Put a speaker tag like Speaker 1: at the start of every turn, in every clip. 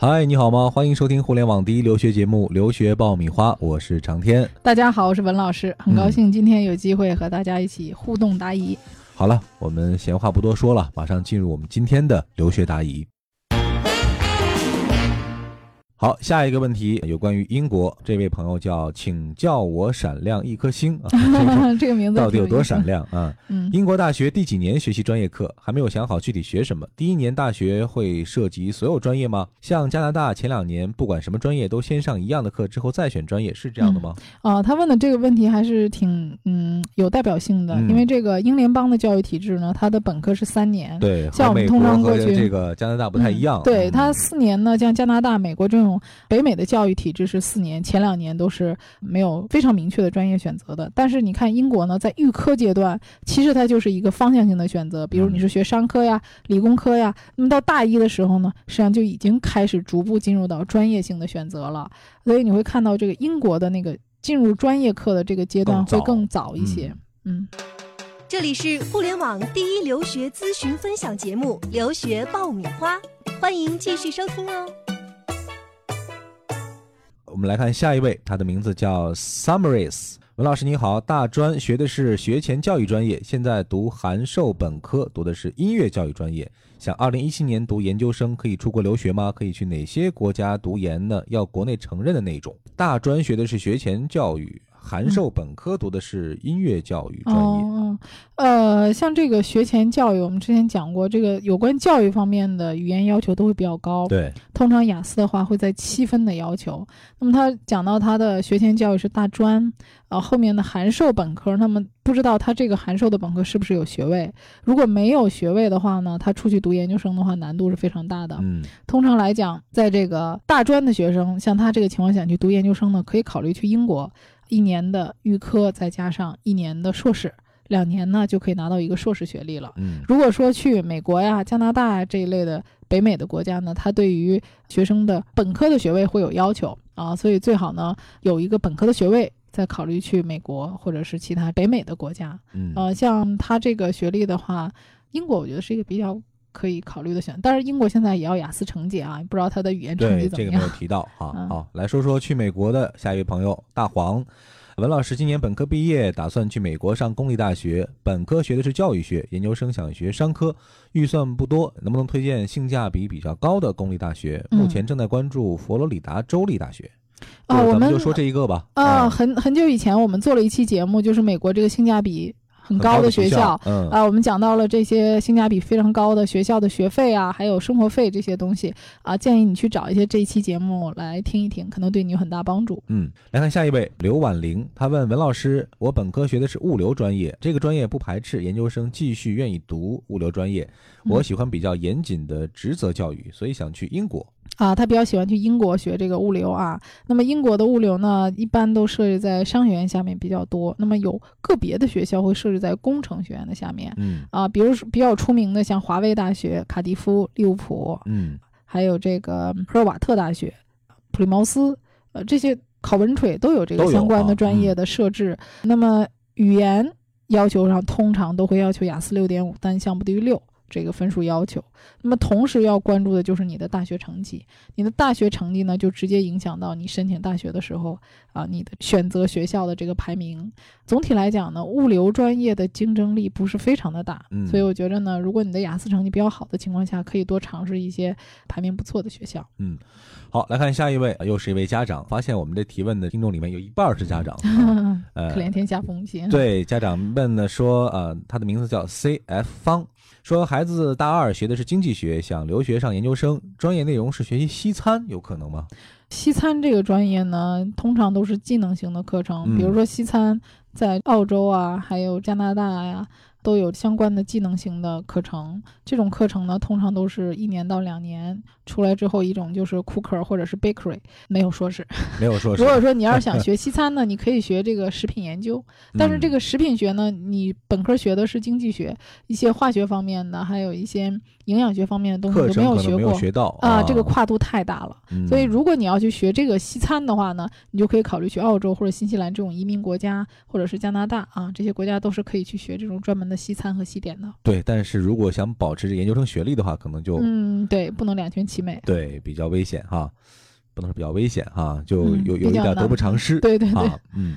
Speaker 1: 嗨，你好吗？欢迎收听互联网第一留学节目《留学爆米花》，我是长天。
Speaker 2: 大家好，我是文老师，很高兴今天有机会和大家一起互动答疑。
Speaker 1: 好了，我们闲话不多说了，马上进入我们今天的留学答疑。好，下一个问题有关于英国，这位朋友叫，请叫我闪亮一颗星啊，
Speaker 2: 这个名字
Speaker 1: 到底有多闪亮啊？
Speaker 2: 嗯，
Speaker 1: 英国大学第几年学习专业课？还没有想好具体学什么。第一年大学会涉及所有专业吗？像加拿大前两年不管什么专业都先上一样的课，之后再选专业，是这样的吗？
Speaker 2: 啊，他问的这个问题还是挺嗯有代表性的，因为这个英联邦的教育体制呢，它的本科是三年，
Speaker 1: 对，
Speaker 2: 像我们通常过去
Speaker 1: 这个加拿大不太一样，
Speaker 2: 对，它四年呢，像加拿大、美国这种。北美的教育体制是四年，前两年都是没有非常明确的专业选择的。但是你看英国呢，在预科阶段，其实它就是一个方向性的选择。比如你是学商科呀、理工科呀，那么到大一的时候呢，实际上就已经开始逐步进入到专业性的选择了。所以你会看到这个英国的那个进入专业课的这个阶段会更早一些。嗯，
Speaker 3: 这里是互联网第一留学咨询分享节目《留学爆米花》，欢迎继续收听哦。
Speaker 1: 我们来看下一位，他的名字叫 Summaries。文老师你好，大专学的是学前教育专业，现在读函授本科，读的是音乐教育专业。想二零一七年读研究生，可以出国留学吗？可以去哪些国家读研呢？要国内承认的那种。大专学的是学前教育。函授本科读的是音乐教育专业。
Speaker 2: 哦，呃，像这个学前教育，我们之前讲过，这个有关教育方面的语言要求都会比较高。
Speaker 1: 对，
Speaker 2: 通常雅思的话会在七分的要求。那么他讲到他的学前教育是大专，呃，后面的函授本科，那么不知道他这个函授的本科是不是有学位？如果没有学位的话呢，他出去读研究生的话难度是非常大的。
Speaker 1: 嗯，
Speaker 2: 通常来讲，在这个大专的学生，像他这个情况下去读研究生呢，可以考虑去英国。一年的预科再加上一年的硕士，两年呢就可以拿到一个硕士学历了。
Speaker 1: 嗯，
Speaker 2: 如果说去美国呀、加拿大这一类的北美的国家呢，它对于学生的本科的学位会有要求啊，所以最好呢有一个本科的学位，再考虑去美国或者是其他北美的国家。
Speaker 1: 嗯，
Speaker 2: 呃，像他这个学历的话，英国我觉得是一个比较可以考虑的选，但是英国现在也要雅思成绩啊，不知道他的语言成绩怎么样。
Speaker 1: 这个没有提到啊。好，来说说去美国的下一位朋友大黄。文老师今年本科毕业，打算去美国上公立大学。本科学的是教育学，研究生想学商科，预算不多，能不能推荐性价比比较高的公立大学？目前正在关注佛罗里达州立大学。
Speaker 2: 啊，我
Speaker 1: 们就说这一个吧。
Speaker 2: 啊，很很久以前我们做了一期节目，就是美国这个性价比。很高的学校，
Speaker 1: 嗯
Speaker 2: 啊，我们讲到了这些性价比非常高的学校的学费啊，还有生活费这些东西啊，建议你去找一些这一期节目来听一听，可能对你有很大帮助。
Speaker 1: 嗯，来看下一位刘婉玲，她问文老师：我本科学的是物流专业，这个专业不排斥研究生继续愿意读物流专业，我喜欢比较严谨的职责教育，所以想去英国。
Speaker 2: 啊，他比较喜欢去英国学这个物流啊。那么英国的物流呢，一般都设置在商学院下面比较多。那么有个别的学校会设置在工程学院的下面。
Speaker 1: 嗯
Speaker 2: 啊，比如说比较出名的，像华威大学、卡迪夫、利物浦，
Speaker 1: 嗯，
Speaker 2: 还有这个赫尔瓦特大学、普利茅斯，呃，这些考文垂都有这个相关的专业的设置。那么语言要求上，通常都会要求雅思六点五，单项不低于六。这个分数要求，那么同时要关注的就是你的大学成绩。你的大学成绩呢，就直接影响到你申请大学的时候啊，你的选择学校的这个排名。总体来讲呢，物流专业的竞争力不是非常的大，所以我觉着呢，如果你的雅思成绩比较好的情况下，可以多尝试一些排名不错的学校。
Speaker 1: 嗯，好，来看下一位，又是一位家长。发现我们这提问的听众里面有一半是家长，
Speaker 2: 呃，可怜天下父母心。
Speaker 1: 对，家长问呢说，呃，他的名字叫 C F 方。说孩子大二学的是经济学，想留学上研究生，专业内容是学习西餐，有可能吗？
Speaker 2: 西餐这个专业呢，通常都是技能型的课程，比如说西餐在澳洲啊，还有加拿大呀。都有相关的技能型的课程，这种课程呢，通常都是一年到两年出来之后，一种就是 cooker 或者是 bakery，没有硕士，
Speaker 1: 没有硕士。
Speaker 2: 如果说你要是想。学西餐呢，你可以学这个食品研究，但是这个食品学呢，你本科学的是经济学，一些化学方面的，还有一些营养学方面的东西都没有学过，
Speaker 1: 学到
Speaker 2: 啊，这个跨度太大了。所以如果你要去学这个西餐的话呢，你就可以考虑去澳洲或者新西兰这种移民国家，或者是加拿大啊，这些国家都是可以去学这种专门的。西餐和西点的。
Speaker 1: 对，但是如果想保持研究生学历的话，可能就
Speaker 2: 嗯，对，不能两全其美。
Speaker 1: 对，比较危险哈，不能说比较危险哈，就
Speaker 2: 嗯
Speaker 1: 有有一点得不偿失。
Speaker 2: 对对对，
Speaker 1: 啊，嗯，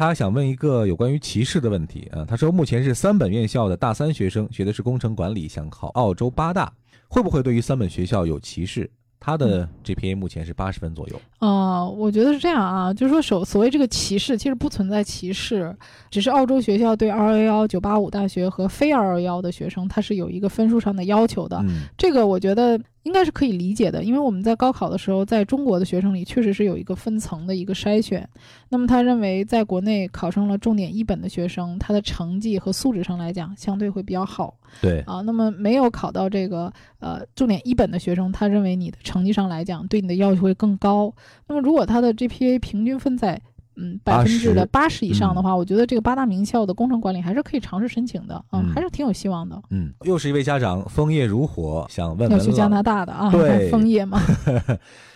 Speaker 1: 他想问一个有关于歧视的问题啊。他说，目前是三本院校的大三学生，学的是工程管理，想考澳洲八大，会不会对于三本学校有歧视？他的 GPA 目前是八十分左右。
Speaker 2: 呃，我觉得是这样啊，就是说所所谓这个歧视，其实不存在歧视，只是澳洲学校对二幺幺、九八五大学和非二幺幺的学生，他是有一个分数上的要求的。
Speaker 1: 嗯
Speaker 2: 这个我觉得应该是可以理解的，因为我们在高考的时候，在中国的学生里确实是有一个分层的一个筛选。那么他认为，在国内考上了重点一本的学生，他的成绩和素质上来讲，相对会比较好
Speaker 1: 对，
Speaker 2: 啊。那么没有考到这个呃重点一本的学生，他认为你的成绩上来讲，对你的要求会更高。那么如果他的 GPA 平均分在嗯百分之的八十以上的话，我觉得这个八大名校的工程管理还是可以尝试申请的啊，
Speaker 1: 嗯
Speaker 2: 还是挺有希望的。
Speaker 1: 嗯，又是一位家长，枫叶如火，想问问
Speaker 2: 要去加拿，大的啊，
Speaker 1: 对
Speaker 2: 枫叶嘛。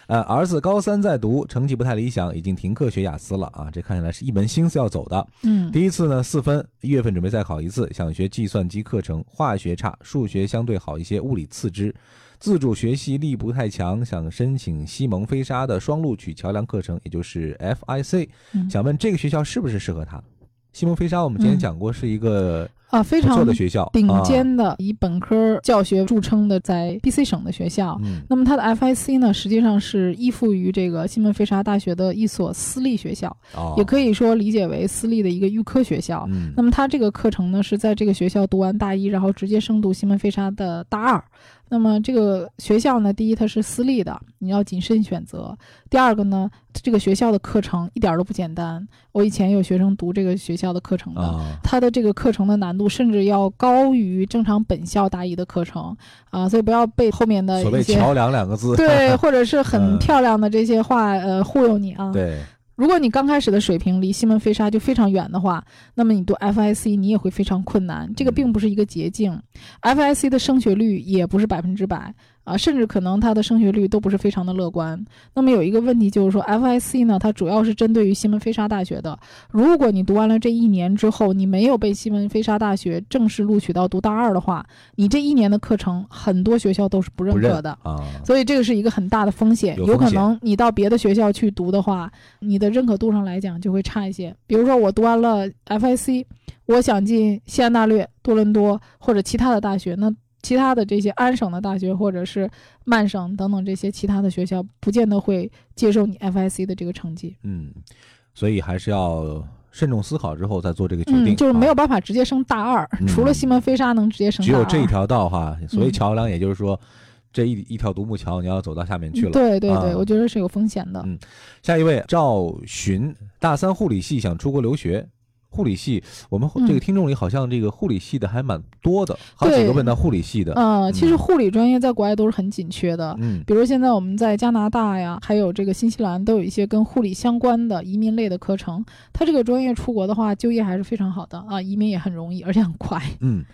Speaker 1: 呃，儿子高三在读，成绩不太理想，已经停课学雅思了啊，这看起来是一门心思要走的。
Speaker 2: 嗯
Speaker 1: 第一次呢四分，一月份准备再考一次，想学计算机课程，化学差，数学相对好一些，物理次之。自主学习力不太强，想申请西蒙飞沙的双录取桥梁课程，也就是 FIC。
Speaker 2: 嗯
Speaker 1: 想问这个学校是不是适合他？西蒙飞沙我们之前
Speaker 2: 嗯
Speaker 1: 讲过，是一个
Speaker 2: 啊，非
Speaker 1: 不错
Speaker 2: 常
Speaker 1: 的学校，
Speaker 2: 顶
Speaker 1: 啊。
Speaker 2: 尖的以本科教学著称的，在 BC 省的学校。
Speaker 1: 嗯
Speaker 2: 那么它的 FIC 呢，实际上是依附于这个西蒙菲沙大学的一所私立学校，
Speaker 1: 哦，
Speaker 2: 也可以说理解为私立的一个预科学校。
Speaker 1: 嗯
Speaker 2: 那么它这个课程呢，是在这个学校读完大一，然后直接升读西蒙菲沙的大二。那么这个学校呢，第一它是私立的，你要谨慎选择；第二个呢，这个学校的课程一点儿都不简单。我以前有学生读这个学校的课程的，
Speaker 1: 啊，
Speaker 2: 它的这个课程的难度甚至要高于正常本校大一的课程啊，所以不要被后面的
Speaker 1: 所谓
Speaker 2: 一些
Speaker 1: 桥梁两个字，
Speaker 2: 对或者是很
Speaker 1: 嗯
Speaker 2: 漂亮的这些话呃忽悠你啊。
Speaker 1: 对，
Speaker 2: 如果你刚开始的水平离西门飞沙就非常远的话，那么你读 FIC 你也会非常困难，这个并不是一个捷径。FIC 的升学率也不是百分之百啊，甚至可能它的升学率都不是非常的乐观。那么有一个问题就是说，FIC 呢，它主要是针对于西门菲沙大学的。如果你读完了这一年之后，你没有被西门菲沙大学正式录取到读大二的话，你这一年的课程很多学校都是不认可的。
Speaker 1: 啊，
Speaker 2: 所以这个是一个很大的风险，有可能你到别的学校去读的话，你的认可度上来讲就会差一些。比如说我读完了 FIC，我想进西安大略、多伦多或者其他的大学，那其他的这些安省的大学或者是曼省等等这些其他的学校，不见得会接受你 FIC 的这个成绩。
Speaker 1: 嗯，所以还是要慎重思考之后再做这个决定，
Speaker 2: 嗯，就是没
Speaker 1: 啊
Speaker 2: 有办法直接升大二，
Speaker 1: 嗯
Speaker 2: 除了西门菲沙能直接升大二。
Speaker 1: 只有这一条道哈，所谓
Speaker 2: 嗯
Speaker 1: 桥梁，也就是说，这一一条独木桥，你要走到下面去了。
Speaker 2: 对对对，
Speaker 1: 啊
Speaker 2: 我觉得是有风险的。
Speaker 1: 嗯下一位赵寻，大三护理系想出国留学。护理系，我们
Speaker 2: 嗯
Speaker 1: 这个听众里好像这个护理系的还蛮多的，好几个问到护理系的。
Speaker 2: 呃，其实
Speaker 1: 嗯
Speaker 2: 护理专业在国外都是很紧缺的。
Speaker 1: 嗯
Speaker 2: 比如现在我们在加拿大呀，还有这个新西兰都有一些跟护理相关的移民类的课程。它这个专业出国的话，就业还是非常好的啊，移民也很容易，而且很快。
Speaker 1: 嗯，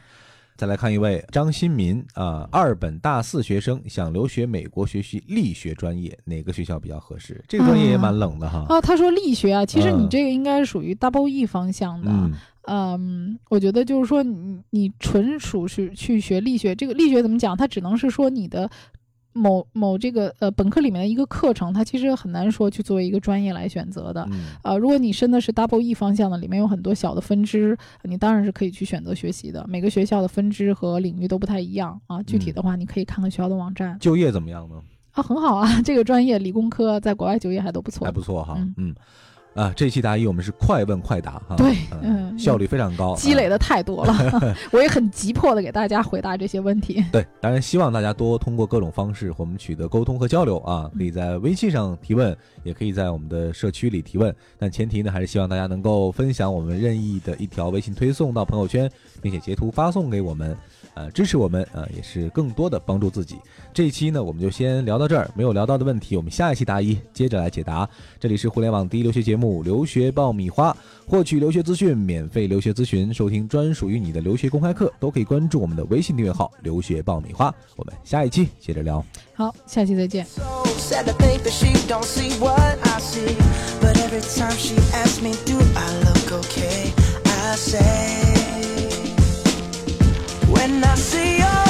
Speaker 1: 再来看一位张新民啊、二本大四学生想留学美国学习力学专业，哪个学校比较合适？这个专业也蛮冷的哈。
Speaker 2: 啊，他说力学啊，其实你
Speaker 1: 嗯
Speaker 2: 这个应该是属于 double E 方向的。
Speaker 1: 嗯
Speaker 2: 嗯，我觉得就是说你你纯属是去学力学，这个力学怎么讲？它只能是说你的某某这个呃本科里面的一个课程，它其实很难说去作为一个专业来选择的。
Speaker 1: 嗯
Speaker 2: 呃，如果你申的是 double E 方向的，里面有很多小的分支，你当然是可以去选择学习的。每个学校的分支和领域都不太一样啊。具体的话，你可以看看学校的网站
Speaker 1: 就业怎么样呢？
Speaker 2: 啊，很好啊。这个专业理工科在国外就业还都不错。
Speaker 1: 还不错哈。
Speaker 2: 嗯
Speaker 1: 嗯，啊，这期答疑我们是快问快答哈，
Speaker 2: 对，嗯，
Speaker 1: 效率非常高，
Speaker 2: 积累的太多了，我也很急迫的给大家回答这些问题。
Speaker 1: 对，当然希望大家多通过各种方式和我们取得沟通和交流啊，可以在微信上提问，也可以在我们的社区里提问，但前提呢还是希望大家能够分享我们任意的一条微信推送到朋友圈，并且截图发送给我们。呃，支持我们，呃，也是更多的帮助自己。这一期呢，我们就先聊到这儿，没有聊到的问题，我们下一期答疑接着来解答。这里是互联网第一留学节目《留学爆米花》，获取留学资讯，免费留学咨询，收听专属于你的留学公开课，都可以关注我们的微信订阅号“留学爆米花”。我们下一期接着聊。
Speaker 2: 好，下期再见。
Speaker 4: When I see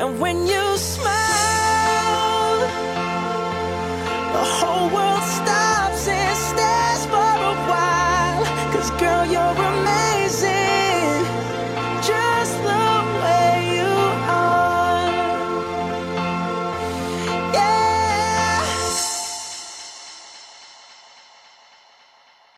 Speaker 4: And when you smile,